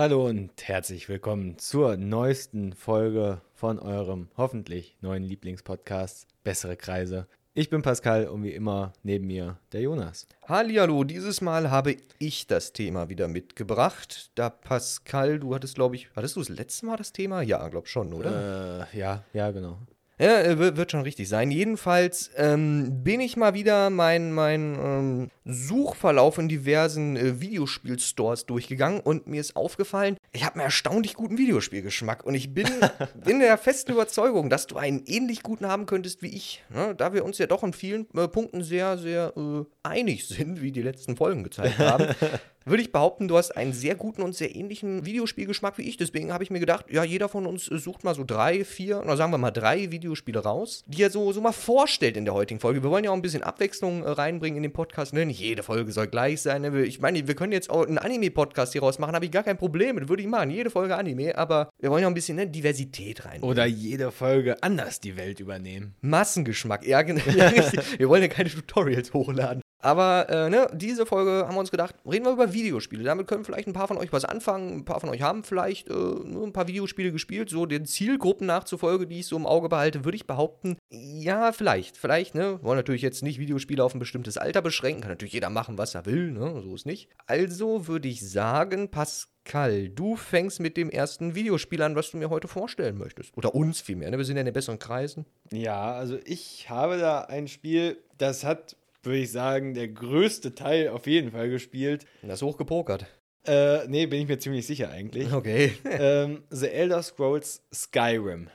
Hallo und herzlich willkommen zur neuesten Folge von eurem hoffentlich neuen Lieblingspodcast Bessere Kreise. Ich bin Pascal und wie immer neben mir der Jonas. Hallihallo, dieses Mal habe ich das Thema wieder mitgebracht. Da Pascal, du hattest, glaube ich, hattest du das letzte Mal das Thema? Ja, glaube schon, oder? Äh, ja, ja, genau. Ja, äh, wird schon richtig sein. Jedenfalls ähm, bin ich mal wieder mein, mein ähm, Suchverlauf in diversen äh, Videospielstores durchgegangen und mir ist aufgefallen, ich habe einen erstaunlich guten Videospielgeschmack und ich bin in der festen Überzeugung, dass du einen ähnlich guten haben könntest wie ich. Ne? Da wir uns ja doch in vielen äh, Punkten sehr, sehr äh, einig sind, wie die letzten Folgen gezeigt haben. würde ich behaupten, du hast einen sehr guten und sehr ähnlichen Videospielgeschmack wie ich. Deswegen habe ich mir gedacht, ja, jeder von uns sucht mal so drei, vier, oder sagen wir mal drei Videospiele raus, die er so, so mal vorstellt in der heutigen Folge. Wir wollen ja auch ein bisschen Abwechslung äh, reinbringen in den Podcast. Ne? Nicht jede Folge soll gleich sein. Ne? Ich meine, wir können jetzt auch einen Anime-Podcast hier raus machen, habe ich gar kein Problem. Das würde ich machen. Jede Folge Anime, aber wir wollen ja auch ein bisschen ne, Diversität rein. Oder jede Folge anders die Welt übernehmen. Massengeschmack, ja, genau. Wir wollen ja keine Tutorials hochladen. Aber äh, ne, diese Folge haben wir uns gedacht, reden wir über Videospiele. Damit können vielleicht ein paar von euch was anfangen. Ein paar von euch haben vielleicht äh, nur ein paar Videospiele gespielt. So den Zielgruppen nachzufolge, die ich so im Auge behalte, würde ich behaupten, ja, vielleicht. Vielleicht, ne? Wollen natürlich jetzt nicht Videospiele auf ein bestimmtes Alter beschränken. Kann natürlich jeder machen, was er will, ne? So ist nicht. Also würde ich sagen, Pascal, du fängst mit dem ersten Videospiel an, was du mir heute vorstellen möchtest. Oder uns vielmehr, ne? Wir sind ja in den besseren Kreisen. Ja, also ich habe da ein Spiel, das hat, würde ich sagen, der größte Teil auf jeden Fall gespielt. Das ist hochgepokert. Äh, nee, bin ich mir ziemlich sicher eigentlich. Okay. ähm, The Elder Scrolls Skyrim.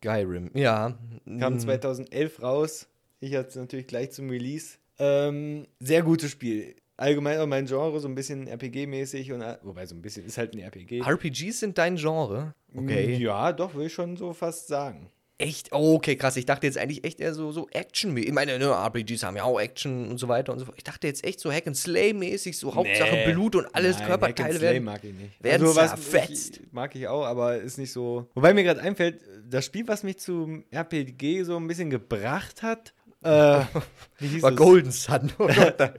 Skyrim, ja. Kam Mm. 2011 raus. Ich hatte es natürlich gleich zum Release. Ähm, sehr gutes Spiel. Allgemein auch mein Genre, so ein bisschen RPG-mäßig. und Wobei, so ein bisschen ist halt ein RPG. RPGs sind dein Genre. Ja, doch, will ich schon so fast sagen. Echt? Oh, okay, krass. Ich dachte jetzt eigentlich echt eher so, so Action. Ich meine, ne, RPGs haben ja auch Action und so weiter und so fort. Ich dachte jetzt echt so Hack and Slay-mäßig, so Hauptsache Nee. Blut und alles Nein, Körperteile Hack and Slay werden. mag ich nicht. werden was zerfetzt. Ich, mag ich auch, aber ist nicht so. Wobei mir gerade einfällt, das Spiel, was mich zum RPG so ein bisschen gebracht hat, äh, War es? Golden Sun. Nein.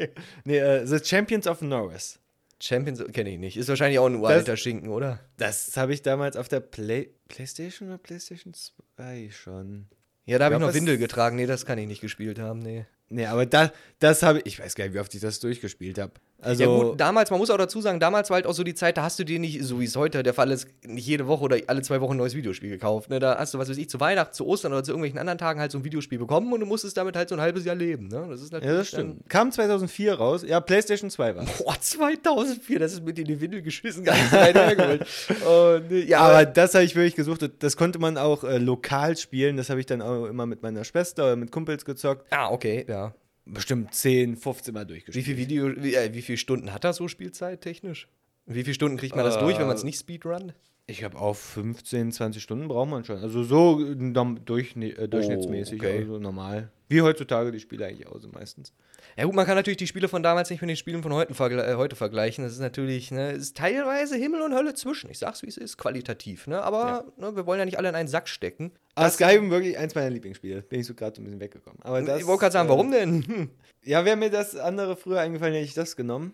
Nee, äh, The Champions of Norris. Champions kenne ich nicht. Ist wahrscheinlich auch ein uralter Schinken, oder? Das habe ich damals auf der Play PlayStation oder PlayStation 2 schon. Ja, da habe ich noch Windel getragen. Nee, das kann ich nicht gespielt haben, nee. Nee, aber da, das habe ich. Ich weiß gar nicht, wie oft ich das durchgespielt habe. Also, ja gut, damals, man muss auch dazu sagen, damals war halt auch so die Zeit, da hast du dir nicht, so wie es heute der Fall ist, nicht jede Woche oder alle zwei Wochen ein neues Videospiel gekauft. Ne? Da hast du, was weiß ich, zu Weihnachten, zu Ostern oder zu irgendwelchen anderen Tagen halt so ein Videospiel bekommen und du musst es damit halt so ein halbes Jahr leben. Ne? Das ist natürlich ja, das stimmt. Kam 2004 raus. Ja, PlayStation 2 war. Boah, 2004, das ist mit in die Windel geschissen, gar nicht hergeholt. Und, äh, ja, Aber das habe ich wirklich gesucht. Das konnte man auch äh, lokal spielen. Das habe ich dann auch immer mit meiner Schwester oder mit Kumpels gezockt. Ah, okay, ja. Bestimmt 10, 15 Mal Wie durchgespielt. viel Video, wie, äh, wie viele Stunden hat er so Spielzeit technisch? Wie viele Stunden kriegt man das Äh, durch, wenn man es nicht speedrun? Ich habe auch 15, 20 Stunden braucht man schon. Also so äh, norm- durchschni äh, durchschnittsmäßig, okay. also normal. Wie heutzutage die Spiele eigentlich auch so meistens. Ja gut, man kann natürlich die Spiele von damals nicht mit den Spielen von heute, äh, heute vergleichen. Das ist natürlich, ne, es ist teilweise Himmel und Hölle zwischen. Ich sag's, wie es ist, qualitativ. Ne? Aber ne, wir wollen ja nicht alle in einen Sack stecken. Aber Skyrim wirklich eins meiner Lieblingsspiele. Bin ich so gerade so ein bisschen weggekommen. Aber das, ich wollte gerade sagen, äh, warum denn? Hm. Ja, wäre mir das andere früher eingefallen, hätte ich das genommen.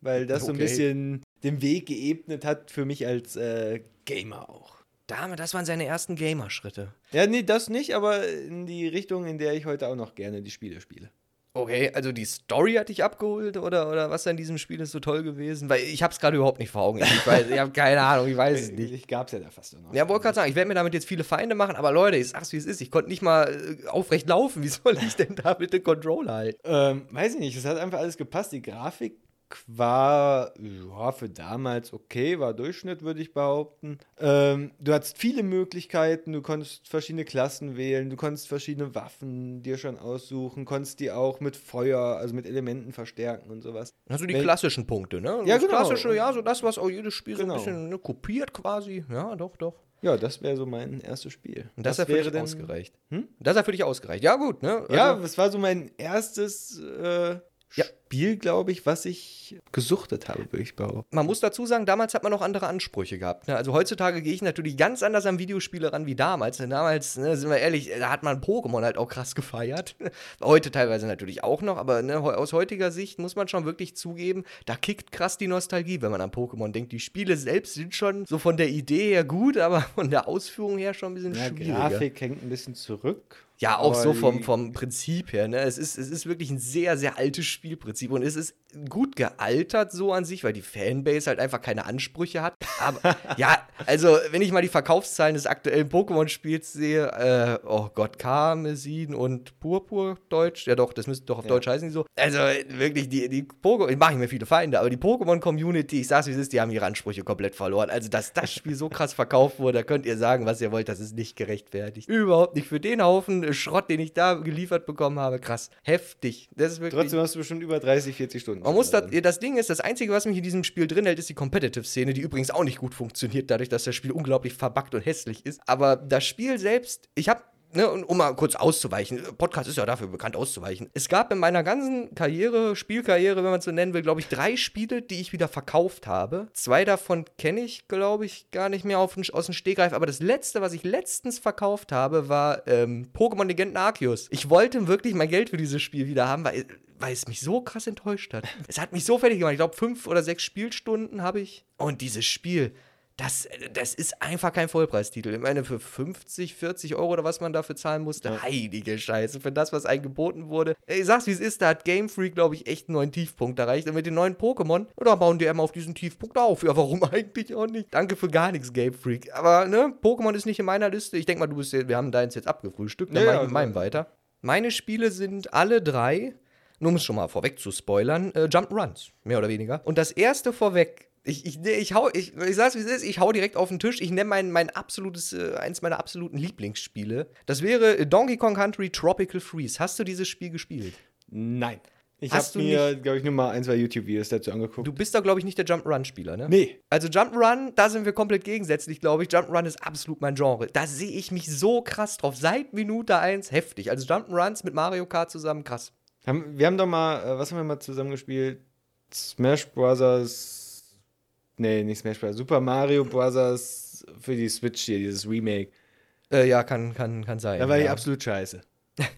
Weil das so ein Okay. bisschen den Weg geebnet hat für mich als äh, Gamer auch. Dame, das waren seine ersten Gamer-Schritte. Ja, nee, das nicht, aber in die Richtung, in der ich heute auch noch gerne die Spiele spiele. Okay, also die Story hat dich abgeholt oder, oder was an diesem Spiel ist so toll gewesen? Weil ich hab's gerade überhaupt nicht vor Augen. Ich, weiß, ich habe keine Ahnung, ich weiß es nicht. Ich gab's ja da fast noch. Ja, wollte gerade sagen, ich werde mir damit jetzt viele Feinde machen, aber Leute, ich sag's wie es ist, ich konnte nicht mal äh, aufrecht laufen. Wie soll ich denn da mit dem Controller halten? Ähm, weiß ich nicht, es hat einfach alles gepasst. Die Grafik war ja, für damals okay, war Durchschnitt, würde ich behaupten. Ähm, du hattest viele Möglichkeiten, du konntest verschiedene Klassen wählen, du konntest verschiedene Waffen dir schon aussuchen, konntest die auch mit Feuer, also mit Elementen verstärken und sowas. Also die Wel- klassischen Punkte, ne? Ja, das genau. klassische, ja, so das, was auch jedes Spiel so Genau. ein bisschen ne, kopiert quasi. Ja, doch, doch. Ja, das wäre so mein erstes Spiel. Und das hat für dich ausgereicht. Hm? Das hat für dich ausgereicht. Ja, gut, ne? Ja, Also, das war so mein erstes äh, Ja. Spiel, glaube ich, was ich gesuchtet habe, würde ich behaupten. Man muss dazu sagen, damals hat man noch andere Ansprüche gehabt. Ne? Also heutzutage gehe ich natürlich ganz anders an Videospiele ran wie damals. Denn damals, ne, sind wir ehrlich, da hat man Pokémon halt auch krass gefeiert. Heute teilweise natürlich auch noch, aber ne, aus heutiger Sicht muss man schon wirklich zugeben, da kickt krass die Nostalgie, wenn man an Pokémon denkt. Die Spiele selbst sind schon so von der Idee her gut, aber von der Ausführung her schon ein bisschen Ja, schwieriger. Grafik hängt ein bisschen zurück. Ja, auch so vom, vom Prinzip her. Ne? Es, ist, es ist wirklich ein sehr, sehr altes Spielprinzip und es ist gut gealtert so an sich, weil die Fanbase halt einfach keine Ansprüche hat. Aber ja, also wenn ich mal die Verkaufszahlen des aktuellen Pokémon-Spiels sehe, äh, oh Gott, Karmesin und Purpur Deutsch, ja doch, das müsste doch auf Ja. Deutsch heißen die so. Also wirklich, die, die Pokémon, ich mache mir viele Feinde, aber die Pokémon-Community, ich sag's wie es ist, die haben ihre Ansprüche komplett verloren. Also, dass das Spiel so krass verkauft wurde, da könnt ihr sagen, was ihr wollt, das ist nicht gerechtfertigt. Überhaupt nicht. Für den Haufen Schrott, den ich da geliefert bekommen habe, krass. Heftig. Das ist wirklich. Trotzdem hast du bestimmt über 30, 40 Stunden. Man muss das, das Ding ist, das Einzige, was mich in diesem Spiel drin hält, ist die Competitive-Szene, die übrigens auch nicht gut funktioniert, dadurch, dass das Spiel unglaublich verbuggt und hässlich ist. Aber das Spiel selbst, ich habe Ne, um mal kurz auszuweichen, Podcast ist ja dafür bekannt auszuweichen. Es gab in meiner ganzen Karriere, Spielkarriere, wenn man es so nennen will, glaube ich, drei Spiele, die ich wieder verkauft habe. Zwei davon kenne ich, glaube ich, gar nicht mehr auf, aus dem Stegreif. Aber das letzte, was ich letztens verkauft habe, war ähm, Pokémon Legenden Arceus. Ich wollte wirklich mein Geld für dieses Spiel wieder haben, weil, weil es mich so krass enttäuscht hat. Es hat mich so fertig gemacht. Ich glaube, fünf oder sechs Spielstunden habe ich. Und dieses Spiel, das, das ist einfach kein Vollpreistitel. Ich meine, für 50, 40 Euro oder was man dafür zahlen musste, heilige Scheiße, für das, was einem geboten wurde. Ich sag's, wie es ist, da hat Game Freak, glaube ich, echt einen neuen Tiefpunkt erreicht. Und mit den neuen Pokémon, da bauen die immer auf diesen Tiefpunkt auf. Ja, warum eigentlich auch nicht? Danke für gar nichts, Game Freak. Aber, ne, Pokémon ist nicht in meiner Liste. Ich denke mal, du bist, ja- wir haben deins jetzt abgefrühstückt, dann Ja, mach ja, ich mit meinem weiter. Meine Spiele sind alle drei, nur um es schon mal vorweg zu spoilern, äh, Jump'n'Runs, mehr oder weniger. Und das erste vorweg, ich, ich, ich hau, ich, ich sag's wie es ist, ich hau direkt auf den Tisch, ich nenne mein, mein absolutes, äh, eins meiner absoluten Lieblingsspiele. Das wäre äh, Donkey Kong Country Tropical Freeze. Hast du dieses Spiel gespielt? Nein. Ich habe mir, glaube ich, nur mal ein, zwei YouTube-Videos dazu angeguckt. Du bist da, glaube ich, nicht der Jump'n'Run-Spieler, ne? nee. Also Jump'n'Run, da sind wir komplett gegensätzlich, glaube ich. Jump'n'Run ist absolut mein Genre. Da sehe ich mich so krass drauf. Seit Minute 1 heftig. Also Jump'n'Runs mit Mario Kart zusammen, krass. Wir haben doch mal, äh, was haben wir mal zusammen gespielt? Smash Brothers. Nee, nicht Smash Brothers. Super Mario Brothers für die Switch hier, dieses Remake. Äh, ja, kann, kann, kann sein. Da war ja. ich absolut scheiße.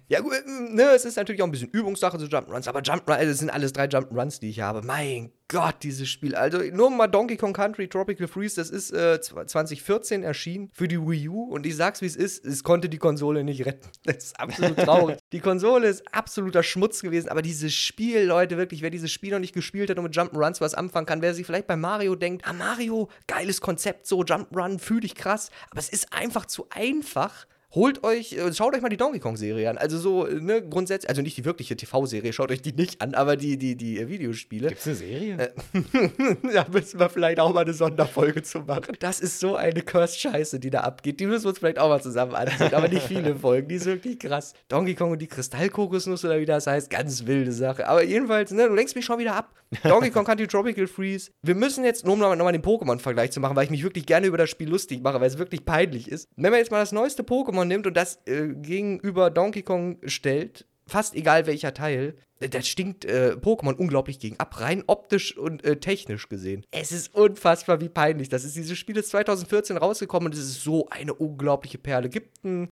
Ja, gut, ähm, ne, es ist natürlich auch ein bisschen Übungssache zu Jump'n'Runs, aber Jump'n'Run, also es sind alles drei Jump'n'Runs, die ich habe. Mein Gott, dieses Spiel. Also nur mal Donkey Kong Country Tropical Freeze, das ist äh, zw- 2014 erschienen für die Wii U und ich sag's wie es ist, es konnte die Konsole nicht retten. Das ist absolut traurig. die Konsole ist absoluter Schmutz gewesen, aber dieses Spiel, Leute, wirklich, wer dieses Spiel noch nicht gespielt hat und mit Jump'n'Runs was anfangen kann, wer sich vielleicht bei Mario denkt, ah Mario, geiles Konzept, so Jump'n'Run, fühl dich krass, aber es ist einfach zu einfach. Holt euch, äh, schaut euch mal die Donkey Kong-Serie an. Also so, äh, ne, grundsätzlich, also nicht die wirkliche TV-Serie, schaut euch die nicht an, aber die, die, die äh, Videospiele. Gibt's eine Serie? da müssen wir vielleicht auch mal eine Sonderfolge zu machen. Das ist so eine Cursed-Scheiße, die da abgeht. Die müssen wir uns vielleicht auch mal zusammen ansehen, aber nicht viele Folgen. Die ist wirklich krass. Donkey Kong und die Kristallkokosnuss oder wie das heißt, ganz wilde Sache. Aber jedenfalls, ne, du lenkst mich schon wieder ab. Donkey Kong Country Tropical Freeze. Wir müssen jetzt, nur um nochmal nochmal den Pokémon-Vergleich zu machen, weil ich mich wirklich gerne über das Spiel lustig mache, weil es wirklich peinlich ist. Wenn man jetzt mal das neueste Pokémon nimmt und das äh, gegenüber Donkey Kong stellt, fast egal welcher Teil, äh, das stinkt äh, Pokémon unglaublich gegen ab, rein optisch und äh, technisch gesehen. Es ist unfassbar, wie peinlich das ist. Dieses Spiel ist 2014 rausgekommen und es ist so eine unglaubliche Perle. Gibt ein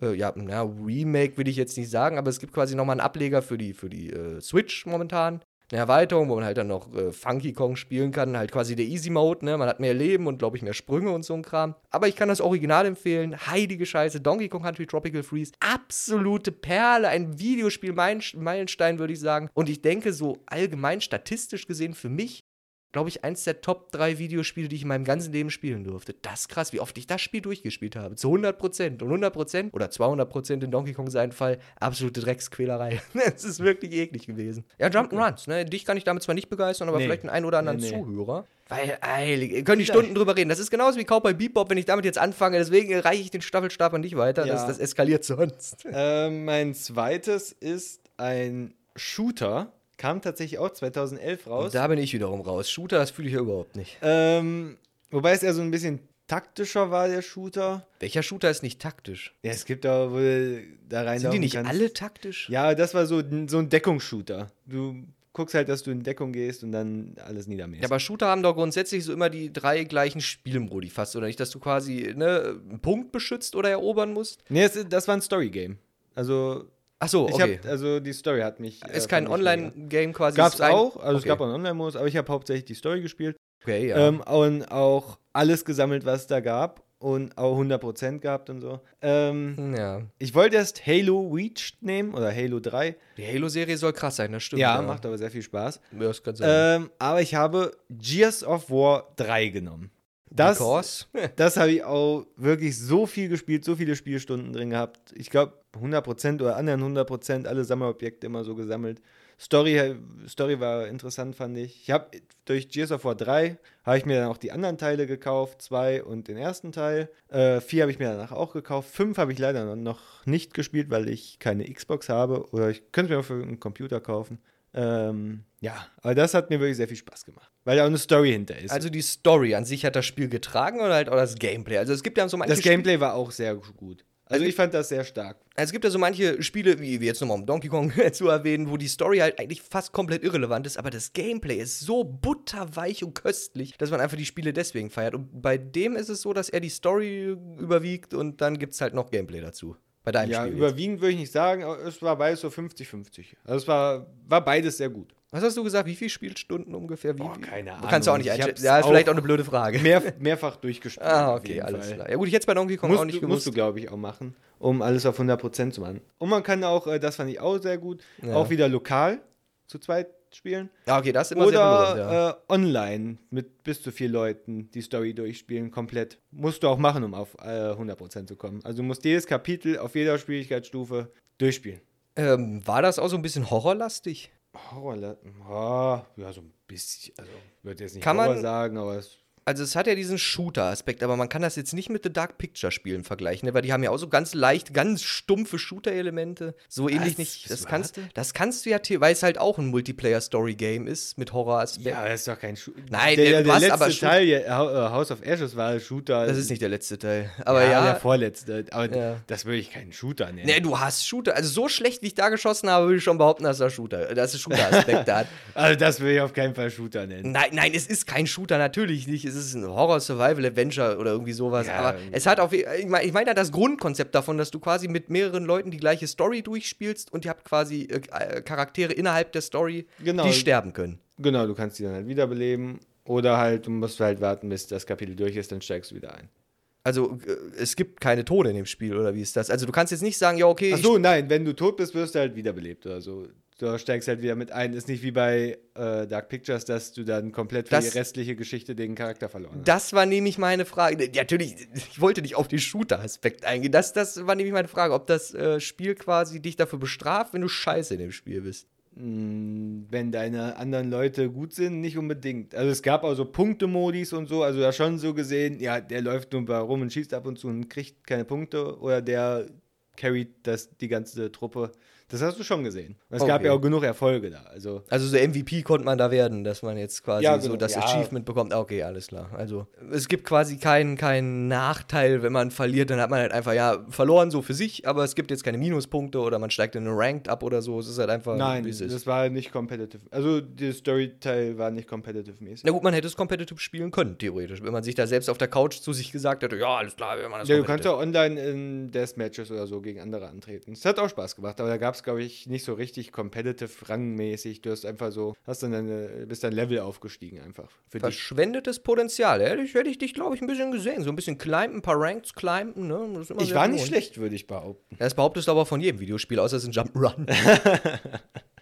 äh, ja, na, Remake will ich jetzt nicht sagen, aber es gibt quasi nochmal einen Ableger für die, für die äh, Switch momentan. Eine Erweiterung, wo man halt dann noch äh, Funky Kong spielen kann, halt quasi der Easy Mode, ne? Man hat mehr Leben und, glaube ich, mehr Sprünge und so ein Kram. Aber ich kann das Original empfehlen. Heilige Scheiße, Donkey Kong Country Tropical Freeze. Absolute Perle, ein Videospiel-Meilenstein, würde ich sagen. Und ich denke, so allgemein statistisch gesehen für mich glaube ich, eins der Top 3 Videospiele, die ich in meinem ganzen Leben spielen durfte. Das ist krass, wie oft ich das Spiel durchgespielt habe. Zu 100 Prozent. Und 100 Prozent oder 200 Prozent in Donkey Kong seinen Fall, absolute Drecksquälerei. Es ist wirklich eklig gewesen. Ja, Jump'n'Runs, ne? Dich kann ich damit zwar nicht begeistern, aber Nee. vielleicht einen ein oder anderen Nee, nee. Zuhörer. Weil, eilig, ihr könnt die Stunden drüber reden. Das ist genauso wie Cowboy Bebop, wenn ich damit jetzt anfange. Deswegen äh, reiche ich den Staffelstab an dich weiter. Das, Ja. das eskaliert sonst. ähm, mein zweites ist ein Shooter. Kam tatsächlich auch 2011 raus. Da bin ich wiederum raus. Shooter, das fühle ich ja überhaupt nicht. Ähm, wobei es eher so ein bisschen taktischer war, der Shooter. Welcher Shooter ist nicht taktisch? Ja, es gibt da wohl da rein. Sind die nicht alle taktisch? Ja, das war so, so ein Deckungsshooter. Du guckst halt, dass du in Deckung gehst und dann alles niedermähst. Ja, aber Shooter haben doch grundsätzlich so immer die drei gleichen Spielmodi fast, oder nicht? Dass du quasi ne, einen Punkt beschützt oder erobern musst? nee, das, das war ein Story-Game. Also, Ach so, ich okay. hab, also die Story hat mich. äh, ist kein ich mega. Online-Game quasi. Gab's ist rein- auch, also es okay. gab auch einen Online-Modus, aber ich habe hauptsächlich die Story gespielt. Okay, ja. Ähm, und auch alles gesammelt, was es da gab. Und auch 100% gehabt und so. Ähm, ja. ich wollte erst Halo Reached nehmen oder Halo 3. Die Halo-Serie soll krass sein, das stimmt. ja, macht aber sehr viel Spaß. Ja, das kann sein. Ähm, aber ich habe Gears of War 3 genommen. Das, Because? das habe ich auch wirklich so viel gespielt, so viele Spielstunden drin gehabt. Ich glaube 100% oder anderen 100% alle Sammelobjekte immer so gesammelt. Story, Story war interessant, fand ich. Ich habe durch Gears of War 3 habe ich mir dann auch die anderen Teile gekauft, zwei und den ersten Teil. Äh, vier habe ich mir danach auch gekauft. Fünf habe ich leider noch nicht gespielt, weil ich keine Xbox habe. Oder ich könnte mir auch für einen Computer kaufen. Ähm, ja, aber das hat mir wirklich sehr viel Spaß gemacht. Weil da auch eine Story hinter ist. Also die Story an sich hat das Spiel getragen oder halt auch das Gameplay? Also es gibt ja so manche das Gameplay war auch sehr gut. Also ich fand das sehr stark. Also es gibt ja so manche Spiele, wie jetzt nochmal um Donkey Kong zu erwähnen, wo die Story halt eigentlich fast komplett irrelevant ist, aber das Gameplay ist so butterweich und köstlich, dass man einfach die Spiele deswegen feiert. Und bei dem ist es so, dass er die Story überwiegt und dann gibt es halt noch Gameplay dazu. Bei deinem Ja, Spiel. jetzt. überwiegend würde ich nicht sagen, aber es war beides so 50-50. Also es war, war beides sehr gut. Was hast du gesagt? Wie viele Spielstunden ungefähr? Wie, Boah, keine wie- Kannst du auch Ahnung. nicht Ich einschätzen. Ja, ist vielleicht auch eine blöde Frage. Mehr, mehrfach durchgespielt. ah, okay, alles Fall. klar. Ja gut, ich jetzt bei Donkey Kong Musst, auch nicht du, musst gewusst. du, glaube ich, auch machen, um alles auf 100% zu machen. Und man kann auch, äh, das fand ich auch sehr gut, Ja. auch wieder lokal zu zweit spielen. ja, okay, das ist immer sehr belohnt, ja. Oder äh, online mit bis zu vier Leuten die Story durchspielen, komplett. Musst du auch machen, um auf äh, 100% zu kommen. Also du musst jedes Kapitel auf jeder Schwierigkeitsstufe durchspielen. ähm, war das auch so ein bisschen horrorlastig? Horror, oh, ja, so ein bisschen. Also, ich würde jetzt nicht Kann man- Horror sagen, aber es Also es hat ja diesen Shooter-Aspekt, aber man kann das jetzt nicht mit The Dark Picture-Spielen vergleichen, ne? weil die haben ja auch so ganz leicht, ganz stumpfe Shooter-Elemente. So ähnlich Was? nicht. Das kannst, das kannst du ja, weil es halt auch ein Multiplayer-Story-Game ist mit Horror-Aspekt. Ja, das ist doch kein Shooter. Nein, der, äh, der letzte aber Teil, ja, äh, House of Ashes war Shooter. Das ist nicht der letzte Teil. Aber ja, ja. der vorletzte. Aber Ja. das würde ich keinen Shooter nennen. Ne, du hast Shooter. Also so schlecht, wie ich da geschossen habe, würde ich schon behaupten, dass das Shooter, dass es Shooter-Aspekte hat. Also das würde ich auf keinen Fall Shooter nennen. Nein, nein, es ist kein Shooter, natürlich nicht. Es ist ein Horror-Survival-Adventure oder irgendwie sowas. Ja. Aber es hat auf ich meine ich mein ja das Grundkonzept davon, dass du quasi mit mehreren Leuten die gleiche Story durchspielst und ihr habt quasi äh, äh, Charaktere innerhalb der Story, Genau. die sterben können. Genau, du kannst die dann halt wiederbeleben. Oder halt, du musst halt warten, bis das Kapitel durch ist, dann steigst du wieder ein. Also äh, es gibt keine Tode in dem Spiel, oder wie ist das? Also du kannst jetzt nicht sagen, ja, okay, Ach so, nein, wenn du tot bist, wirst du halt wiederbelebt oder so. Du steigst halt wieder mit ein. Ist nicht wie bei äh, Dark Pictures, dass du dann komplett für Das- die restliche Geschichte den Charakter verloren hast. Das war nämlich meine Frage. Ja, natürlich, ich wollte nicht auf den Shooter-Aspekt eingehen. Das, das war nämlich meine Frage, ob das äh, Spiel quasi dich dafür bestraft, wenn du scheiße in dem Spiel bist. Mm, Wenn deine anderen Leute gut sind, nicht unbedingt. Also es gab auch so Punkte-Modis und so, also da schon so gesehen, ja, der läuft nur mal rum und schießt ab und zu und kriegt keine Punkte oder der carried das, die ganze Truppe. Das hast du schon gesehen. Und es gab Okay. ja auch genug Erfolge da. Also Also so MVP konnte man da werden, dass man jetzt quasi Ja, so genau. das Ja. Achievement bekommt. Ah, Okay, alles klar. Also es gibt quasi keinen keinen Nachteil, wenn man verliert, dann hat man halt einfach ja verloren so für sich, aber es gibt jetzt keine Minuspunkte oder man steigt in eine Ranked ab oder so. Es ist halt einfach nein, wie es ist. das war nicht competitive. Also der Story-Teil war nicht competitive-mäßig. Na gut, man hätte es competitive spielen können, theoretisch. Wenn man sich da selbst auf der Couch zu sich gesagt hätte, ja, alles klar, wir machen das Ja, du kannst competitive. ja online in Deathmatches oder so gegen andere antreten. Es hat auch Spaß gemacht, aber da gab es, glaube ich, nicht so richtig competitive rangmäßig. Du hast einfach so, hast dann deine, bist dein Level aufgestiegen einfach. Für dich. Verschwendetes Potenzial. Hätte ich, hätte ich dich, glaube ich, ein bisschen gesehen. So ein bisschen climben, ein paar Ranks climben, ne? Ich war nicht belohnt. schlecht, würde ich behaupten. Das behauptest du aber von jedem Videospiel, außer es ist ein Jump'n'Run.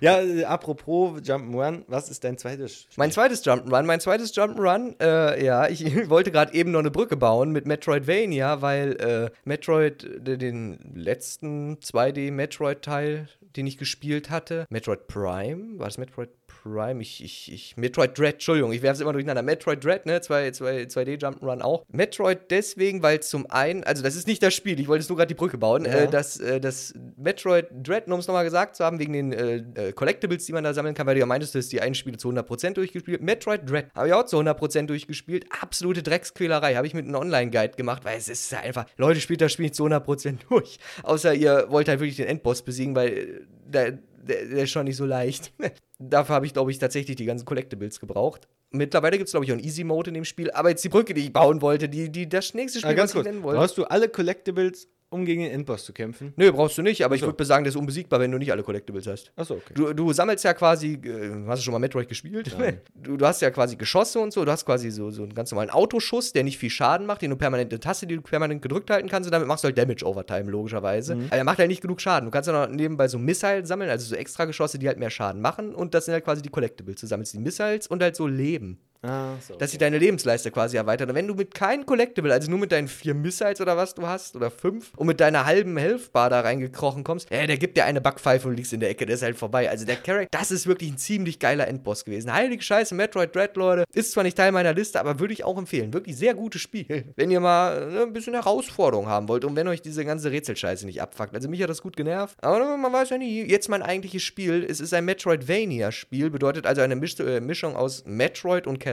Ja, äh, apropos Jump'n'Run, was ist dein zweites Spiel? Mein zweites Jump'n'Run, mein zweites Jump'n'Run, äh, ja, ich wollte gerade eben noch eine Brücke bauen mit Metroidvania, weil äh, Metroid, äh, den letzten 2D-Metroid-Teil, den ich gespielt hatte, Metroid Prime, war das Metroid Prime? Ich, ich, ich, Metroid Dread, Entschuldigung, ich werfe es immer durcheinander. Metroid Dread, ne, 2, 2, 2D Jump'n'Run auch. Metroid deswegen, weil zum einen, also das ist nicht das Spiel, ich wollte jetzt nur gerade die Brücke bauen, Ja. äh, das, äh, das Metroid Dread, nur um es nochmal gesagt zu haben, wegen den äh, äh, Collectibles, die man da sammeln kann, weil du ja meintest, du hast die einen Spiele zu 100% durchgespielt. Metroid Dread habe ich auch zu 100% durchgespielt. Absolute Drecksquälerei. Habe ich mit einem Online-Guide gemacht, weil es ist ja einfach, Leute, spielt das Spiel nicht zu 100% durch. Außer ihr wollt halt wirklich den Endboss besiegen, weil äh, der, der, der ist schon nicht so leicht. Dafür habe ich, glaube ich, tatsächlich die ganzen Collectibles gebraucht. Mittlerweile gibt es, glaube ich, auch einen Easy Mode in dem Spiel. Aber jetzt die Brücke, die ich bauen wollte, die, die, das nächste Spiel, Ah, ganz was ich kurz. nennen wollte. Brauchst du alle Collectibles, um gegen den Endboss zu kämpfen? Nö, brauchst du nicht, aber ich so. würde sagen, der ist unbesiegbar, wenn du nicht alle Collectibles hast. Achso, okay. Du, du sammelst ja quasi, äh, hast du schon mal Metroid gespielt? Nein. Du, du hast ja quasi Geschosse und so, du hast quasi so, so einen ganz normalen Autoschuss, der nicht viel Schaden macht, den du permanent eine Taste, die du permanent gedrückt halten kannst und damit machst du halt Damage Overtime, logischerweise. Mhm. Aber er macht halt nicht genug Schaden. Du kannst ja noch nebenbei so Missile sammeln, also so extra Geschosse, die halt mehr Schaden machen und das sind halt quasi die Collectibles. Du sammelst die Missiles und halt so Leben. Ah, so. Dass sich deine Lebensleiste quasi erweitert. Und wenn du mit keinem Collectible, also nur mit deinen vier Missiles oder was du hast, oder fünf, und mit deiner halben Health-Bar da reingekrochen kommst, ja, der gibt dir eine Backpfeife und liegst in der Ecke, der ist halt vorbei. Also der Charakter, das ist wirklich ein ziemlich geiler Endboss gewesen. Heilige Scheiße, Metroid Dread, Leute. Ist zwar nicht Teil meiner Liste, aber würde ich auch empfehlen. Wirklich sehr gutes Spiel. Wenn ihr mal ne, ein bisschen Herausforderung haben wollt und wenn euch diese ganze Rätselscheiße nicht abfuckt. Also mich hat das gut genervt. Aber man weiß ja nie. Jetzt mein eigentliches Spiel. Es ist ein Metroidvania-Spiel. Bedeutet also eine Misch äh, Mischung aus Metroid und Castlevania.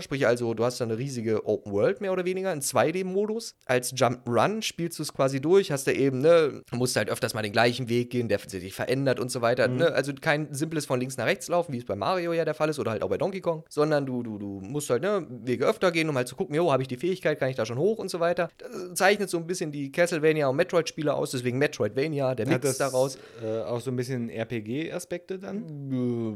Sprich also, du hast da eine riesige Open World mehr oder weniger in 2D-Modus. Als Jump Run spielst du es quasi durch. Hast da eben, ne, musst halt öfters mal den gleichen Weg gehen, der sich verändert und so weiter. Ne? Also kein simples von links nach rechts laufen, wie es bei Mario ja der Fall ist oder halt auch bei Donkey Kong. Sondern du, du, du musst halt ne, Wege öfter gehen, um halt zu gucken, jo, habe ich die Fähigkeit, kann ich da schon hoch und so weiter. Das zeichnet so ein bisschen die Castlevania und Metroid-Spiele aus. Deswegen Metroidvania, der Mix das daraus. Äh, auch so ein bisschen RPG-Aspekte dann? Du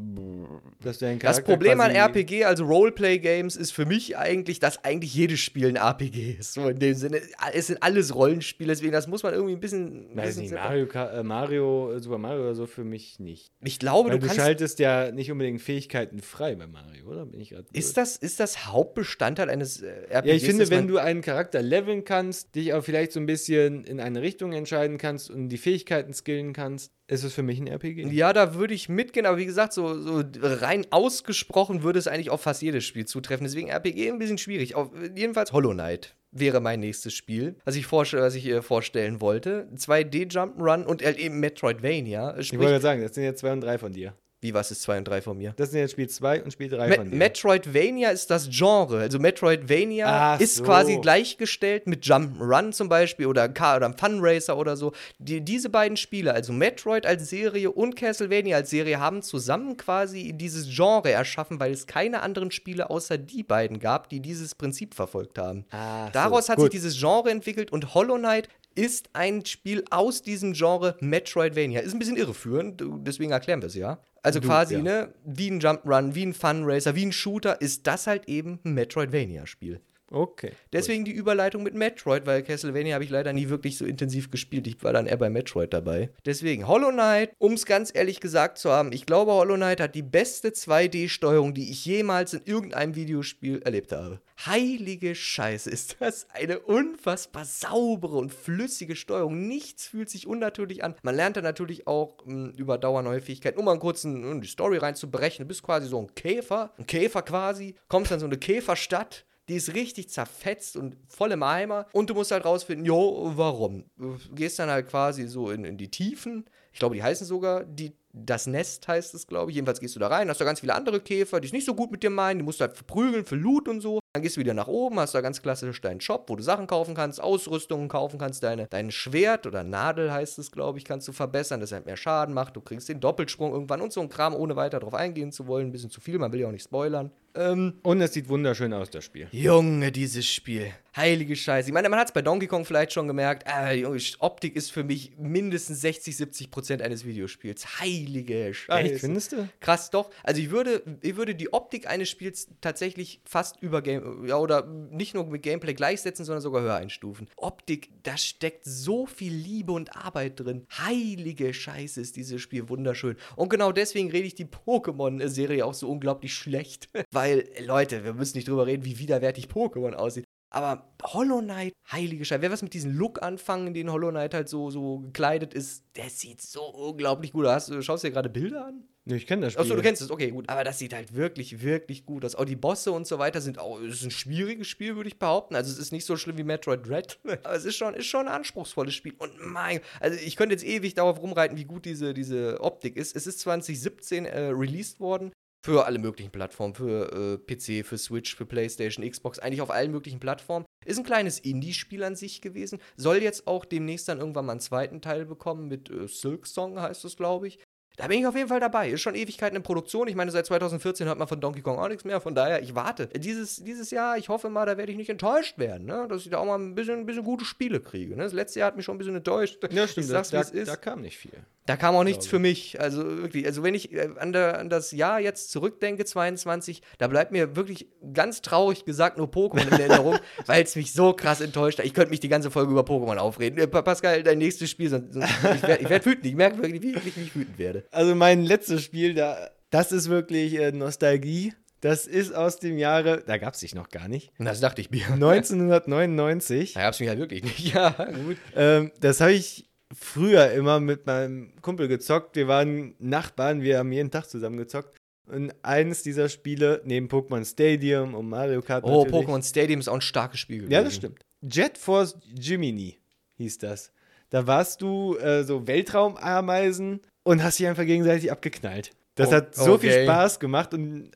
deinen Das Charakter Problem an RPG, also Roleplay-Games, ist für mich eigentlich, dass eigentlich jedes Spiel ein RPG ist. So in dem Sinne, es sind alles Rollenspiele, deswegen das muss man irgendwie ein bisschen. Weiß bisschen nicht, separat- Mario, äh, Mario, äh, Super Mario oder so für mich nicht. Ich glaube, Weil du du, schaltest ja nicht unbedingt Fähigkeiten frei bei Mario, oder? Bin ich gerade Ist das, ist das Hauptbestandteil eines äh, RPGs? Ja, ich finde, wenn du einen Charakter leveln kannst, dich auch vielleicht so ein bisschen in eine Richtung entscheiden kannst und die Fähigkeiten skillen kannst, ist es für mich ein RPG. Ja, da würde ich mitgehen, aber wie gesagt, so, so rein ausgesprochen würde es eigentlich auf fast jedes Spiel zutreffen. Deswegen RPG ein bisschen schwierig. Auf, jedenfalls Hollow Knight wäre mein nächstes Spiel, was ich, vorst was ich äh, vorstellen wollte. 2D Jump'n'Run und halt eben Metroidvania. Ich Sprich, wollte gerade sagen, das sind jetzt zwei und drei von dir. Wie was ist 2 und 3 von mir? Das sind jetzt Spiel 2 und Spiel 3 Me von dir. Metroidvania ist das Genre. Also Metroidvania Ach ist so. quasi gleichgestellt mit Jump'n'Run zum Beispiel oder, Car oder Fun Racer oder so. Die, diese beiden Spiele, also Metroid als Serie und Castlevania als Serie, haben zusammen quasi dieses Genre erschaffen, weil es keine anderen Spiele außer die beiden gab, die dieses Prinzip verfolgt haben. So, Daraus hat gut. sich dieses Genre entwickelt und Hollow Knight ist ein Spiel aus diesem Genre Metroidvania. Ist ein bisschen irreführend, deswegen erklären wir es ja. Also Du, quasi, ja. ne, wie ein Jump'n'Run, wie ein Fun Racer, wie ein Shooter, ist das halt eben ein Metroidvania-Spiel. Okay. Deswegen die Überleitung mit Metroid, weil Castlevania habe ich leider nie wirklich so intensiv gespielt. Ich war dann eher bei Metroid dabei. Deswegen Hollow Knight, um es ganz ehrlich gesagt zu haben, ich glaube, Hollow Knight hat die beste 2D-Steuerung, die ich jemals in irgendeinem Videospiel erlebt habe. Heilige Scheiße, ist das eine unfassbar saubere und flüssige Steuerung. Nichts fühlt sich unnatürlich an. Man lernt dann natürlich auch mh, über Dauer neue Fähigkeiten, um mal kurz in, in die Story reinzubrechen. Du bist quasi so ein Käfer, ein Käfer quasi, kommst dann so eine Käferstadt. Die ist richtig zerfetzt und voll im Eimer. Und du musst halt rausfinden, jo, warum. Du gehst dann halt quasi so in, in die Tiefen. Ich glaube, die heißen sogar die, das Nest heißt es, glaube ich. Jedenfalls gehst du da rein, hast da ganz viele andere Käfer, die es nicht so gut mit dir meinen. Die musst du halt verprügeln für Loot und so. Dann gehst du wieder nach oben, hast da ganz klassisch deinen Shop, wo du Sachen kaufen kannst, Ausrüstungen kaufen kannst, deine, dein Schwert oder Nadel heißt es, glaube ich, kannst du verbessern, dass er halt mehr Schaden macht. Du kriegst den Doppelsprung irgendwann und so ein Kram, ohne weiter drauf eingehen zu wollen. Ein bisschen zu viel, man will ja auch nicht spoilern. Ähm, Und es sieht wunderschön aus, das Spiel. Junge, dieses Spiel. Heilige Scheiße. Ich meine, man hat es bei Donkey Kong vielleicht schon gemerkt. Ah, Junge, Optik ist für mich mindestens 60, 70 Prozent eines Videospiels. Heilige Scheiße. Echt, findest du? Krass, doch. Also ich würde, ich würde die Optik eines Spiels tatsächlich fast über Game, ja, oder nicht nur mit Gameplay gleichsetzen, sondern sogar höher einstufen. Optik, da steckt so viel Liebe und Arbeit drin. Heilige Scheiße ist dieses Spiel wunderschön. Und genau deswegen rede ich die Pokémon-Serie auch so unglaublich schlecht. Weil, Leute, wir müssen nicht drüber reden, wie widerwärtig Pokémon aussieht. Aber Hollow Knight, heilige Scheiße, wer was mit diesem Look anfangen, in den Hollow Knight halt so, so gekleidet ist, der sieht so unglaublich gut aus. Hast, schaust du dir gerade Bilder an? Nee, ich kenne das Spiel. Achso, du kennst es, okay, gut. Aber das sieht halt wirklich, wirklich gut aus. Auch die Bosse und so weiter sind auch, es ist ein schwieriges Spiel, würde ich behaupten. Also es ist nicht so schlimm wie Metroid Dread. Aber es ist schon, ist schon ein anspruchsprungsvolles Spiel. Und mein, also ich könnte jetzt ewig darauf rumreiten, wie gut diese, diese Optik ist. Es ist 2017 äh, released worden. Für alle möglichen Plattformen, für äh, PC, für Switch, für PlayStation, Xbox, eigentlich auf allen möglichen Plattformen. Ist ein kleines Indie-Spiel an sich gewesen. Soll jetzt auch demnächst dann irgendwann mal einen zweiten Teil bekommen mit äh, Silk Song, heißt es, glaube ich. Da bin ich auf jeden Fall dabei. Ist schon Ewigkeiten in Produktion. Ich meine, seit 2014 hört man von Donkey Kong auch nichts mehr. Von daher, ich warte. Dieses, dieses Jahr, ich hoffe mal, da werde ich nicht enttäuscht werden, ne? dass ich da auch mal ein bisschen, ein bisschen gute Spiele kriege. Ne? Das letzte Jahr hat mich schon ein bisschen enttäuscht. Ja, stimmt. Ich sag's, da, ist. da kam nicht viel. Da kam auch nichts für mich. Also wirklich, also wenn ich äh, an, der, an das Jahr jetzt zurückdenke, 22, da bleibt mir wirklich ganz traurig gesagt nur Pokémon in Erinnerung, weil es mich so krass enttäuscht hat. Ich könnte mich die ganze Folge über Pokémon aufreden. Äh, Pa- Pascal, dein nächstes Spiel, sonst, sonst, ich werde werd wütend. Ich merke wirklich, wie ich wütend werde. Also mein letztes Spiel, da, das ist wirklich äh, Nostalgie. Das ist aus dem Jahre, da gab es dich noch gar nicht, Und das dachte ich mir. 1999. Da gab's mich halt wirklich nicht. Ja, gut. Ähm, das habe ich früher immer mit meinem Kumpel gezockt. Wir waren Nachbarn, wir haben jeden Tag zusammen gezockt. Und eines dieser Spiele, neben Pokémon Stadium und Mario Kart. Oh, Pokémon Stadium ist auch ein starkes Spiel gewesen. Ja, das stimmt. Jet Force Jiminy hieß das. Da warst du äh, so Weltraumameisen und hast dich einfach gegenseitig abgeknallt. Das Oh, hat so viel okay. Spaß gemacht und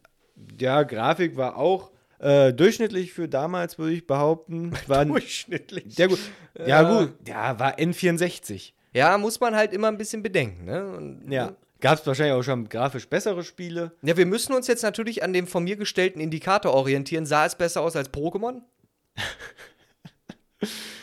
ja, Grafik war auch äh, durchschnittlich für damals, würde ich behaupten. War, Durchschnittlich. ja, gut. Ja, gut. Ja, war N64. Ja, muss man halt immer ein bisschen bedenken, ne? Und, Ja. Gab es wahrscheinlich auch schon grafisch bessere Spiele. Ja, wir müssen uns jetzt natürlich an dem von mir gestellten Indikator orientieren. Sah es besser aus als Pokémon?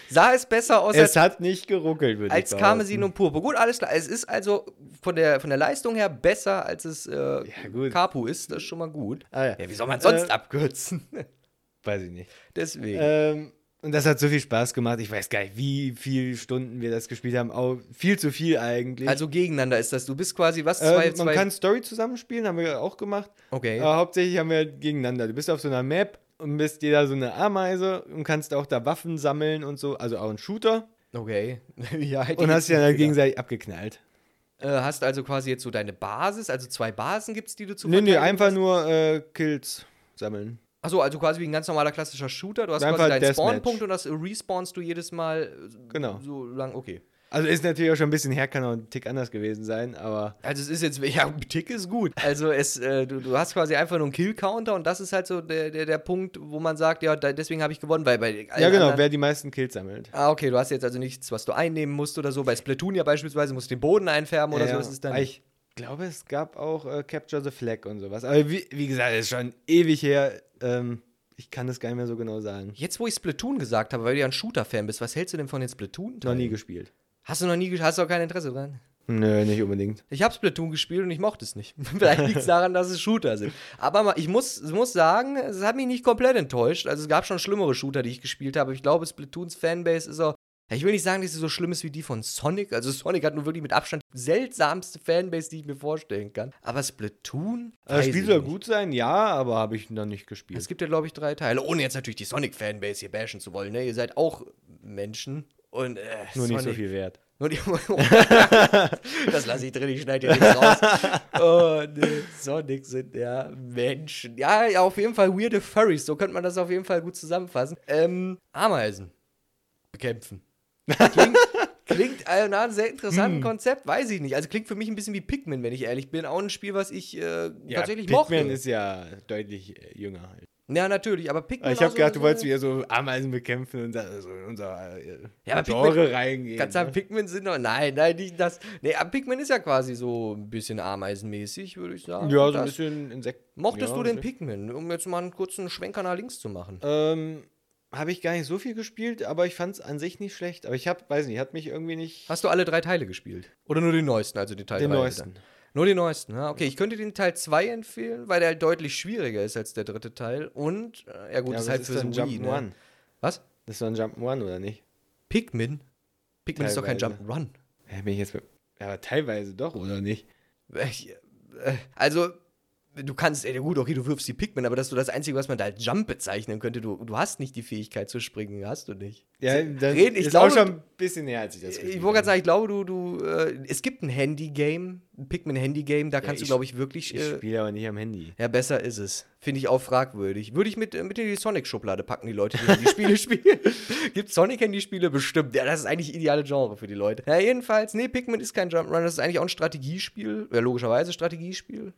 Sah es besser aus Es als, hat nicht geruckelt, würde ich als behaupten. Karmesin und Purpur? Gut, alles klar. Es ist also von der, von der Leistung her besser, als es äh, gut. Kapu ist. Das ist schon mal gut. Ah, ja. Ja, wie soll man sonst Äh, abkürzen? Weiß ich nicht. Deswegen. Ähm, und das hat so viel Spaß gemacht. Ich weiß gar nicht, wie viele Stunden wir das gespielt haben. Auch viel zu viel eigentlich. also gegeneinander ist das. Du bist quasi was? äh, Zwei, man zwei. kann Story zusammenspielen, haben wir auch gemacht. okay. Aber hauptsächlich haben wir gegeneinander. Du bist auf so einer Map und bist jeder so eine Ameise und kannst auch da Waffen sammeln und so. Also auch ein Shooter. Okay. ja, Und hast dich dann halt gegenseitig abgeknallt. Äh, hast also quasi jetzt so deine Basis, also zwei Basen gibt's, die du zu Nee, nee, einfach hast? nur äh, Kills sammeln. Achso, also quasi wie ein ganz normaler klassischer Shooter. Du hast Einfach quasi deinen. Spawnpunkt und das respawnst du jedes Mal äh, Genau. so lang. Okay. Also ist natürlich auch schon ein bisschen her, kann auch ein Tick anders gewesen sein, aber Also es ist jetzt, ja, ein Tick ist gut. Also es, äh, du, du hast quasi einfach nur einen Kill-Counter und das ist halt so der, der, der Punkt, wo man sagt, ja, da, deswegen habe ich gewonnen, weil bei ja genau, wer die meisten Kills sammelt. Ah, okay, du hast jetzt also nichts, was du einnehmen musst oder so. Bei Splatoon ja beispielsweise musst du den Boden einfärben oder Ja, so. ist dann. Ich glaube, es gab auch äh, Capture the Flag und sowas. Aber wie, wie gesagt, es ist schon ewig her. Ähm, ich kann das gar nicht mehr so genau sagen. Jetzt, wo ich Splatoon gesagt habe, weil du ja ein Shooter-Fan bist, was hältst du denn von den Splatoon? Noch nie gespielt. Hast du noch nie, hast du auch kein Interesse dran? Nö, nicht unbedingt. Ich habe Splatoon gespielt und ich mochte es nicht. Vielleicht liegt es daran, dass es Shooter sind. Aber ich muss, muss sagen, es hat mich nicht komplett enttäuscht. Also es gab schon schlimmere Shooter, die ich gespielt habe. Ich glaube, Splatoons Fanbase ist auch. Ich will nicht sagen, dass sie so schlimm ist wie die von Sonic. Also Sonic hat nur wirklich mit Abstand die seltsamste Fanbase, die ich mir vorstellen kann. Aber Splatoon? Äh, Weiß Spiel soll gut sein, ja, aber habe ich noch nicht gespielt. Es gibt ja, glaube ich, drei Teile. Ohne jetzt natürlich die Sonic-Fanbase hier bashen zu wollen. Ne? Ihr seid auch Menschen. Und, äh, Nur nicht so viel wert. nur die das lasse ich drin, ich schneide hier nichts raus. Oh, nee. Sonic sind ja Menschen. Ja, ja, auf jeden Fall weirde Furries. So könnte man das auf jeden Fall gut zusammenfassen. Ähm, Ameisen bekämpfen. Klingt, klingt äh, nach einem sehr interessanten Konzept, weiß ich nicht. Also klingt für mich ein bisschen wie Pikmin, wenn ich ehrlich bin. Auch ein Spiel, was ich äh, tatsächlich Pikmin mochte. ist ja deutlich äh, jünger halt. Ja, natürlich, aber Pikmin. Ich habe so- gedacht, du wolltest wieder so Ameisen bekämpfen und da so in unser äh, Ja, Genre Pikmin- reingehen. Kannst sagen, ne? Pikmin sind noch. Nein, nein, nicht das. Nee, aber Pikmin ist ja quasi so ein bisschen ameisenmäßig, würde ich sagen. Ja, so ein bisschen Insekten. Mochtest ja, du den Pikmin, um jetzt mal einen kurzen Schwenker nach links zu machen? Ähm, habe ich gar nicht so viel gespielt, aber ich fand es an sich nicht schlecht. Aber ich habe, weiß nicht, hat mich irgendwie nicht. Hast du alle drei Teile gespielt? Oder nur den neuesten, also den Teil Den neuesten. dann? Nur den neuesten, ja. Okay, ich könnte den Teil 2 empfehlen, weil der halt deutlich schwieriger ist als der dritte Teil. Und, äh, ja gut, Ja, ist aber halt das für ist so dann Wii, ne? Was? Das ist doch ein Jump'n'Run, oder nicht? Pikmin? Pikmin ist doch kein Teilweise. Jump'n'Run. Ja, bin ich jetzt. Ja, aber teilweise doch, oder nicht? Ich, äh, Also, du kannst, ey, gut, okay, du wirfst die Pikmin, aber das ist so das Einzige, was man da als Jump bezeichnen könnte. Du, du hast nicht die Fähigkeit zu springen, hast du nicht. Ja, das Reden, ich ist glaube, auch schon ein bisschen näher, als ich das Ich wollte gerade sagen, ich glaube, du, du, äh, es gibt ein Handy-Game, ein Pikmin-Handy-Game, da kannst du, ich- glaube ich, wirklich. Ich Äh, spiele aber nicht am Handy. ja, besser ist es. Finde ich auch fragwürdig. Würde ich mit, äh, mit in die Sonic-Schublade packen, die Leute, die die Spiele spielen. Gibt Sonic-Handy-Spiele? Bestimmt. Ja, das ist eigentlich ideale Genre für die Leute. Ja, jedenfalls, nee, Pikmin ist kein Jump'n'Run, das ist eigentlich auch ein Strategiespiel. Ja, logischerweise Strategiespiel.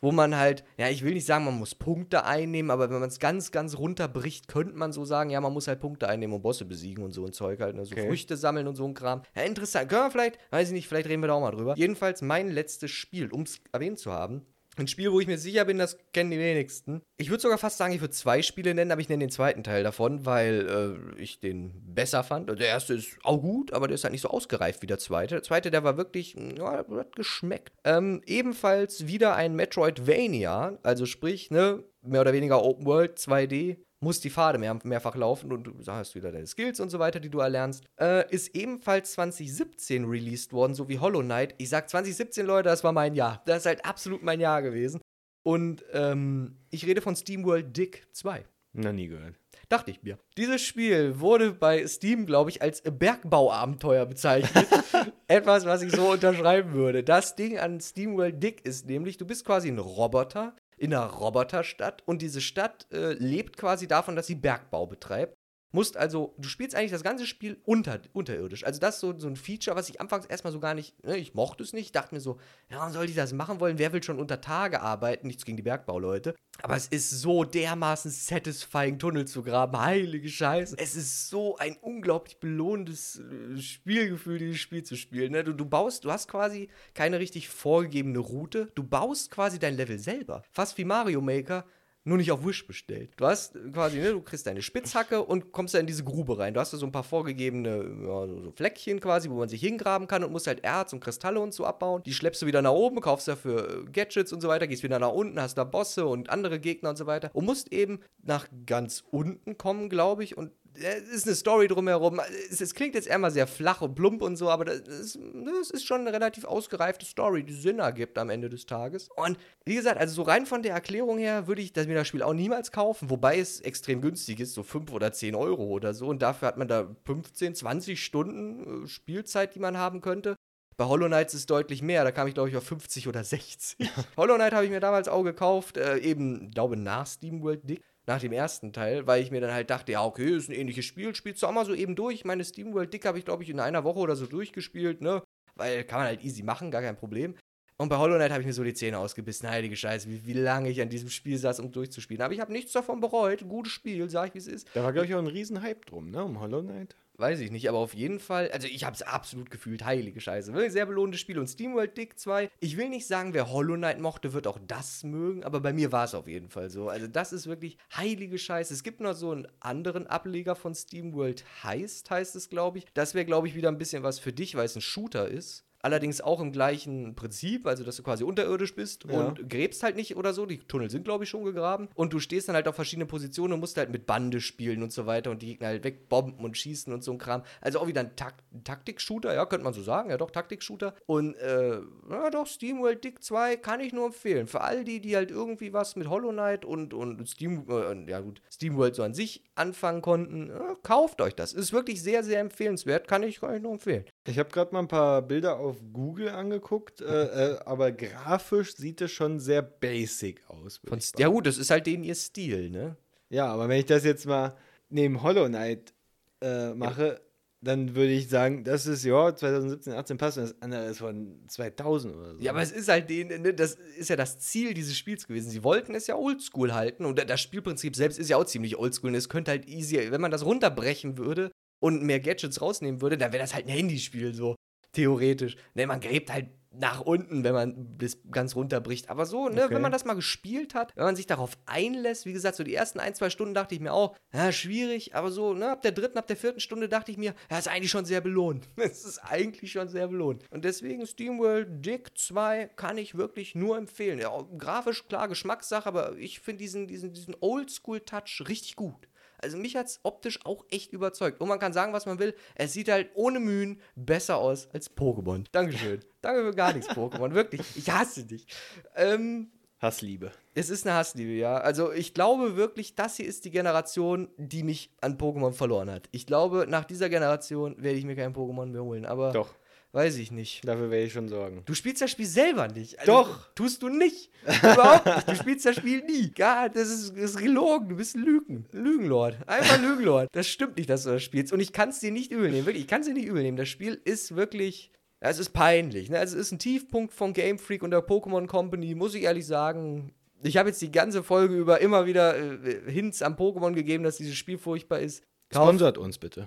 Wo man halt, ja, ich will nicht sagen, man muss Punkte einnehmen, aber wenn man es ganz, ganz runterbricht, könnte man so sagen, ja, man muss halt Punkte einnehmen und Bosse besiegen und so ein Zeug halt, ne? so Okay. Früchte sammeln und so ein Kram. Ja, interessant. Können wir vielleicht, weiß ich nicht, vielleicht reden wir da auch mal drüber. Jedenfalls mein letztes Spiel, um es erwähnt zu haben. Ein Spiel, wo ich mir sicher bin, das kennen die wenigsten. Ich würde sogar fast sagen, ich würde zwei Spiele nennen, aber ich nenne den zweiten Teil davon, weil äh, ich den besser fand. Der erste ist auch gut, aber der ist halt nicht so ausgereift wie der zweite. Der zweite, der war wirklich, ja, hat geschmeckt. Ähm, ebenfalls wieder ein Metroidvania, also sprich, ne, mehr oder weniger Open World 2D musst die Pfade mehr, mehrfach laufen und du hast wieder deine Skills und so weiter, die du erlernst. Äh, ist ebenfalls 2017 released worden, so wie Hollow Knight. Ich sag 2017, Leute, das war mein Jahr. Das ist halt absolut mein Jahr gewesen. Und ähm, ich rede von SteamWorld Dick 2. Noch nie gehört. Dachte ich mir. Dieses Spiel wurde bei Steam, glaube ich, als Bergbauabenteuer bezeichnet. Etwas, was ich so unterschreiben würde. Das Ding an SteamWorld Dick ist nämlich, du bist quasi ein Roboter in einer Roboterstadt und diese Stadt äh, lebt quasi davon, dass sie Bergbau betreibt. Musst also, du spielst eigentlich das ganze Spiel unter, unterirdisch. Also, das ist so, so ein Feature, was ich anfangs erstmal so gar nicht, ne, ich mochte es nicht. Ich dachte mir so, ja, warum soll ich das machen wollen? Wer will schon unter Tage arbeiten? Nichts gegen die Bergbauleute. Aber es ist so dermaßen satisfying, Tunnel zu graben. Heilige Scheiße. Es ist so ein unglaublich belohnendes äh, Spielgefühl, dieses Spiel zu spielen. Ne? Du, du baust, du hast quasi keine richtig vorgegebene Route. Du baust quasi dein Level selber. Fast wie Mario Maker nur nicht auf Wish bestellt. Du hast quasi, ne, du kriegst deine Spitzhacke und kommst da in diese Grube rein. Du hast da so ein paar vorgegebene ja, so Fleckchen quasi, wo man sich hingraben kann und musst halt Erz und Kristalle und so abbauen. Die schleppst du wieder nach oben, kaufst dafür äh, Gadgets und so weiter, gehst wieder nach unten, hast da Bosse und andere Gegner und so weiter und musst eben nach ganz unten kommen, glaube ich, und ist eine Story drumherum. Es, es klingt jetzt eher mal sehr flach und plump und so, aber das ist, das ist schon eine relativ ausgereifte Story, die Sinn ergibt am Ende des Tages. Und wie gesagt, also so rein von der Erklärung her würde ich das, mir das Spiel auch niemals kaufen, wobei es extrem günstig ist, so 5 oder 10 Euro oder so. Und dafür hat man da 15, 20 Stunden äh, Spielzeit, die man haben könnte. Bei Hollow Knight ist es deutlich mehr, da kam ich glaube ich auf 50 oder 60. Hollow Knight habe ich mir damals auch gekauft, äh, eben, glaube nach SteamWorld Dick nach dem ersten Teil, weil ich mir dann halt dachte, ja, okay, ist ein ähnliches Spiel, spielst du auch mal so eben durch. Meine SteamWorld Dick habe ich, glaube ich, in einer Woche oder so durchgespielt, ne? Weil kann man halt easy machen, gar kein Problem. Und bei Hollow Knight habe ich mir so die Zähne ausgebissen, heilige Scheiße, wie, wie lange ich an diesem Spiel saß, um durchzuspielen. Aber ich habe nichts davon bereut, gutes Spiel, sag ich, wie es ist. Da war, glaube ich, auch ein Riesenhype drum, ne? Um Hollow Knight. Weiß ich nicht, aber auf jeden Fall, also ich habe es absolut gefühlt, heilige Scheiße. Wirklich sehr belohnendes Spiel. Und SteamWorld Dick 2, ich will nicht sagen, wer Hollow Knight mochte, wird auch das mögen, aber bei mir war es auf jeden Fall so. Also das ist wirklich heilige Scheiße. Es gibt noch so einen anderen Ableger von SteamWorld Heist, heißt es, glaube ich. Das wäre, glaube ich, wieder ein bisschen was für dich, weil es ein Shooter ist. Allerdings auch im gleichen Prinzip, also dass du quasi unterirdisch bist Ja. und gräbst halt nicht oder so. Die Tunnel sind, glaube ich, schon gegraben. Und du stehst dann halt auf verschiedenen Positionen und musst halt mit Bande spielen und so weiter und die Gegner halt wegbomben und schießen und so ein Kram. Also auch wieder ein, Tak ein Taktik-Shooter, ja, könnte man so sagen. Ja, doch, Taktik-Shooter. Und, äh, ja, doch, SteamWorld Dick 2 kann ich nur empfehlen. Für all die, die halt irgendwie was mit Hollow Knight und, und Steam, äh, ja gut, SteamWorld so an sich anfangen konnten, ja, kauft euch das. Ist wirklich sehr, sehr empfehlenswert. Kann ich euch nur empfehlen. Ich habe gerade mal ein paar Bilder auf Google angeguckt, äh, äh, aber grafisch sieht es schon sehr basic aus. ja gut, das ist halt denen ihr Stil, ne? Ja, aber wenn ich das jetzt mal neben Hollow Knight äh, mache, dann würde ich sagen, das ist ja 2017, 18 passt und das andere ist von 2000 oder so. Ja, aber es ist halt den, ne, das ist ja das Ziel dieses Spiels gewesen. Sie wollten es ja oldschool halten und das Spielprinzip selbst ist ja auch ziemlich oldschool und es könnte halt easy, wenn man das runterbrechen würde und mehr Gadgets rausnehmen würde, dann wäre das halt ein Handyspiel so theoretisch. Ne, man gräbt halt nach unten, wenn man bis ganz runterbricht. Aber so, ne, Okay. wenn man das mal gespielt hat, wenn man sich darauf einlässt, wie gesagt, so die ersten ein, zwei Stunden dachte ich mir auch, ja, schwierig, aber so, ne, ab der dritten, ab der vierten Stunde dachte ich mir, ja, ist eigentlich schon sehr belohnt. Es ist eigentlich schon sehr belohnt. Und deswegen SteamWorld Dick 2 kann ich wirklich nur empfehlen. Ja, grafisch, klar, Geschmackssache, aber ich finde diesen, diesen, diesen Oldschool-Touch richtig gut. Also mich hat es optisch auch echt überzeugt. Und man kann sagen, was man will. Es sieht halt ohne Mühen besser aus als Pokémon. Dankeschön. Danke für gar nichts, Pokémon. Wirklich. Ich hasse dich. Ähm, Hassliebe. es ist eine Hassliebe, ja. Also ich glaube wirklich, das hier ist die Generation, die mich an Pokémon verloren hat. Ich glaube, nach dieser Generation werde ich mir kein Pokémon mehr holen. Aber Doch, weiß ich nicht. dafür werde ich schon sorgen. Du spielst das Spiel selber nicht. Also, Doch. Tust du nicht. Überhaupt nicht. Du spielst das Spiel nie. Ja, das ist, das ist gelogen. Du bist ein Lügen. Lügenlord. Einfach ein Lügenlord. Das stimmt nicht, dass du das spielst. Und ich kann es dir nicht übel nehmen. Wirklich, ich kann es dir nicht übel nehmen. Das Spiel ist wirklich Es ist peinlich. Ne? Also es ist ein Tiefpunkt von Game Freak und der Pokémon Company, muss ich ehrlich sagen. Ich habe jetzt die ganze Folge über immer wieder äh, Hints am Pokémon gegeben, dass dieses Spiel furchtbar ist. Kauf Sponsert uns bitte.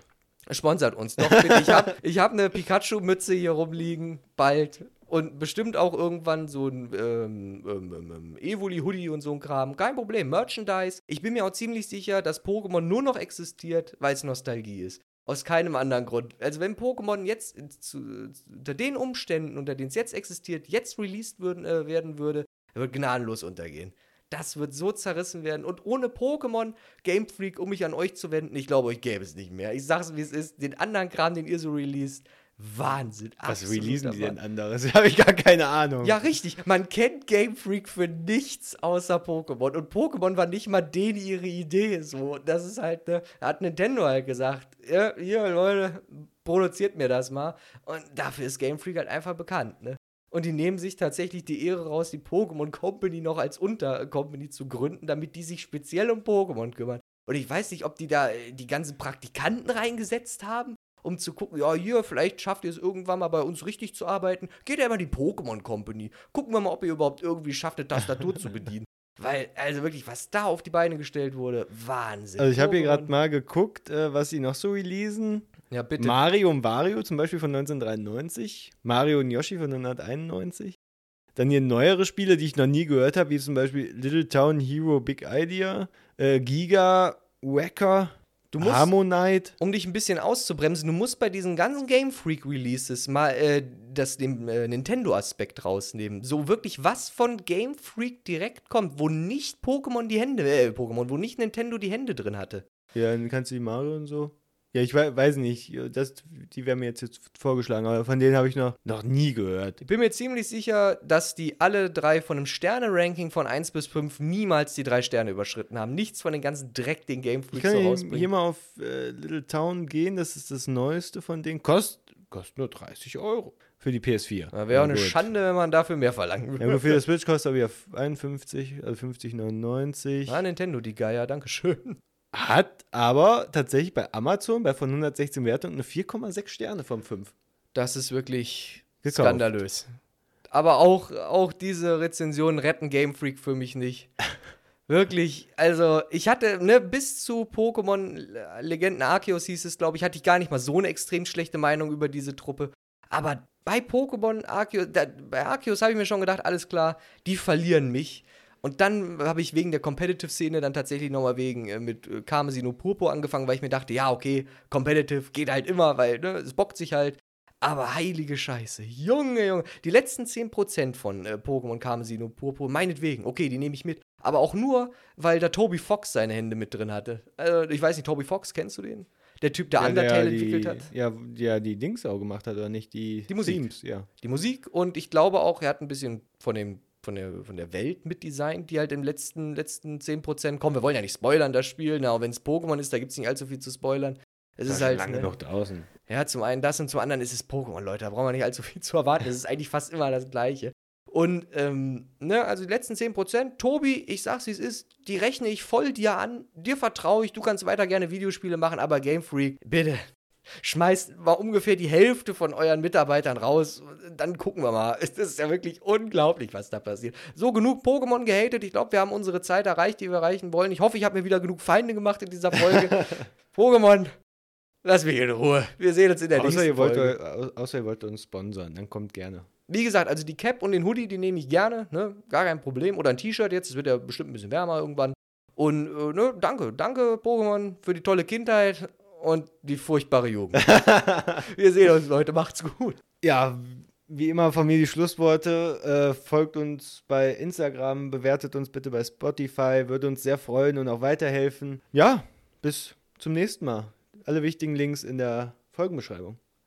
Sponsert uns doch bitte. Ich habe ich hab eine Pikachu-Mütze hier rumliegen, bald. Und bestimmt auch irgendwann so ein ähm, ähm, ähm, ähm, Evoli-Hoodie und so ein Kram. Kein Problem. Merchandise. Ich bin mir auch ziemlich sicher, dass Pokémon nur noch existiert, weil es Nostalgie ist. Aus keinem anderen Grund. Also wenn Pokémon jetzt zu, unter den Umständen, unter denen es jetzt existiert, jetzt released würden, äh, werden würde, wird gnadenlos untergehen. Das wird so zerrissen werden. Und ohne Pokémon Game Freak, um mich an euch zu wenden, ich glaube, euch gäbe es nicht mehr. Ich sag's, wie es ist. Den anderen Kram, den ihr so released, Wahnsinn. Was releasen die denn anderes? habe ich gar keine Ahnung. Ja, richtig. Man kennt Game Freak für nichts außer Pokémon. Und Pokémon war nicht mal denen ihre Idee. So, das ist halt, ne, hat Nintendo halt gesagt, ja, hier, Leute, produziert mir das mal. Und dafür ist Game Freak halt einfach bekannt, ne? Und die nehmen sich tatsächlich die Ehre raus, die Pokémon Company noch als Untercompany zu gründen, damit die sich speziell um Pokémon kümmern. Und ich weiß nicht, ob die da äh, die ganzen Praktikanten reingesetzt haben um zu gucken, ja, hier, vielleicht schafft ihr es irgendwann mal bei uns richtig zu arbeiten. Geht ja immer die Pokémon Company. Gucken wir mal, ob ihr überhaupt irgendwie schafft, eine Tastatur zu bedienen. Weil, also wirklich, was da auf die Beine gestellt wurde, Wahnsinn. Also ich habe hier gerade mal geguckt, äh, was sie noch so releasen. Ja, bitte. Mario und Wario zum Beispiel von 1993. Mario und Yoshi von 1991. Dann hier neuere Spiele, die ich noch nie gehört habe, wie zum Beispiel Little Town Hero Big Idea, äh, Giga, Wacker, Du musst, Harmonite. Um dich ein bisschen auszubremsen, du musst bei diesen ganzen Game Freak Releases mal äh, das, den äh, Nintendo-Aspekt rausnehmen. So wirklich was von Game Freak direkt kommt, wo nicht Pokémon die Hände, äh, Pokémon, wo nicht Nintendo die Hände drin hatte. Ja, dann kannst du die Mario und so. Ja, ich weiß nicht, das, die werden mir jetzt, jetzt vorgeschlagen, aber von denen habe ich noch, noch nie gehört. Ich bin mir ziemlich sicher, dass die alle drei von einem Sterne-Ranking von 1 bis 5 niemals die drei Sterne überschritten haben. Nichts von den ganzen Dreck, den Game Freaks so rausbringen. hier mal auf äh, Little Town gehen, das ist das Neueste von denen. Kost, kostet nur 30 Euro für die PS4. Wäre auch eine gut. Schande, wenn man dafür mehr verlangen würde. Ja, für das Switch kostet aber ja 51, also 50,99. Ah, Nintendo, die Geier, Dankeschön. Hat aber tatsächlich bei Amazon bei von 116 Wertungen eine 4,6 Sterne von 5. Das ist wirklich Gekauft. skandalös. Aber auch, auch diese Rezensionen retten Game Freak für mich nicht. Wirklich, also ich hatte, ne, bis zu Pokémon Legenden Arceus hieß es, glaube ich, hatte ich gar nicht mal so eine extrem schlechte Meinung über diese Truppe. Aber bei Pokémon Arceus, da, bei Arceus habe ich mir schon gedacht, alles klar, die verlieren mich. Und dann habe ich wegen der Competitive-Szene dann tatsächlich nochmal wegen äh, mit äh, Karmesino Purpo angefangen, weil ich mir dachte, ja, okay, Competitive geht halt immer, weil ne, es bockt sich halt. Aber heilige Scheiße, Junge, Junge. Die letzten 10% von äh, Pokémon Karmesino Purpo, meinetwegen, okay, die nehme ich mit. Aber auch nur, weil da Toby Fox seine Hände mit drin hatte. Also, ich weiß nicht, Toby Fox, kennst du den? Der Typ, der ja, Undertale der, entwickelt hat. Ja, der die Dings auch gemacht hat, oder nicht? Die, die Musik. Themes, ja. Die Musik und ich glaube auch, er hat ein bisschen von dem von der, von der Welt mitdesignt, die halt im letzten, letzten 10% kommen. Wir wollen ja nicht spoilern, das Spiel. Na, wenn es Pokémon ist, da gibt es nicht allzu viel zu spoilern. Es ist halt. lange ne, noch draußen. Ja, zum einen das und zum anderen ist es Pokémon, Leute. Da brauchen wir nicht allzu viel zu erwarten. Es ist eigentlich fast immer das Gleiche. Und, ähm, ne, also die letzten 10%, Tobi, ich sag's wie es ist, die rechne ich voll dir an. Dir vertraue ich, du kannst weiter gerne Videospiele machen, aber Game Freak, bitte, schmeißt mal ungefähr die Hälfte von euren Mitarbeitern raus. Dann gucken wir mal. Es ist ja wirklich unglaublich, was da passiert. So, genug Pokémon gehatet. Ich glaube, wir haben unsere Zeit erreicht, die wir erreichen wollen. Ich hoffe, ich habe mir wieder genug Feinde gemacht in dieser Folge. Pokémon, lass mich in Ruhe. Wir sehen uns in der außer nächsten ihr wollt, Folge. Außer ihr wollt uns sponsern, dann kommt gerne. Wie gesagt, also die Cap und den Hoodie, die nehme ich gerne. Ne? Gar kein Problem. Oder ein T-Shirt jetzt. Es wird ja bestimmt ein bisschen wärmer irgendwann. Und äh, ne, danke, danke Pokémon für die tolle Kindheit und die furchtbare Jugend. Wir sehen uns, Leute. Macht's gut. Ja, wie immer von mir die Schlussworte. Äh, folgt uns bei Instagram, bewertet uns bitte bei Spotify, würde uns sehr freuen und auch weiterhelfen. Ja, bis zum nächsten Mal. Alle wichtigen Links in der Folgenbeschreibung.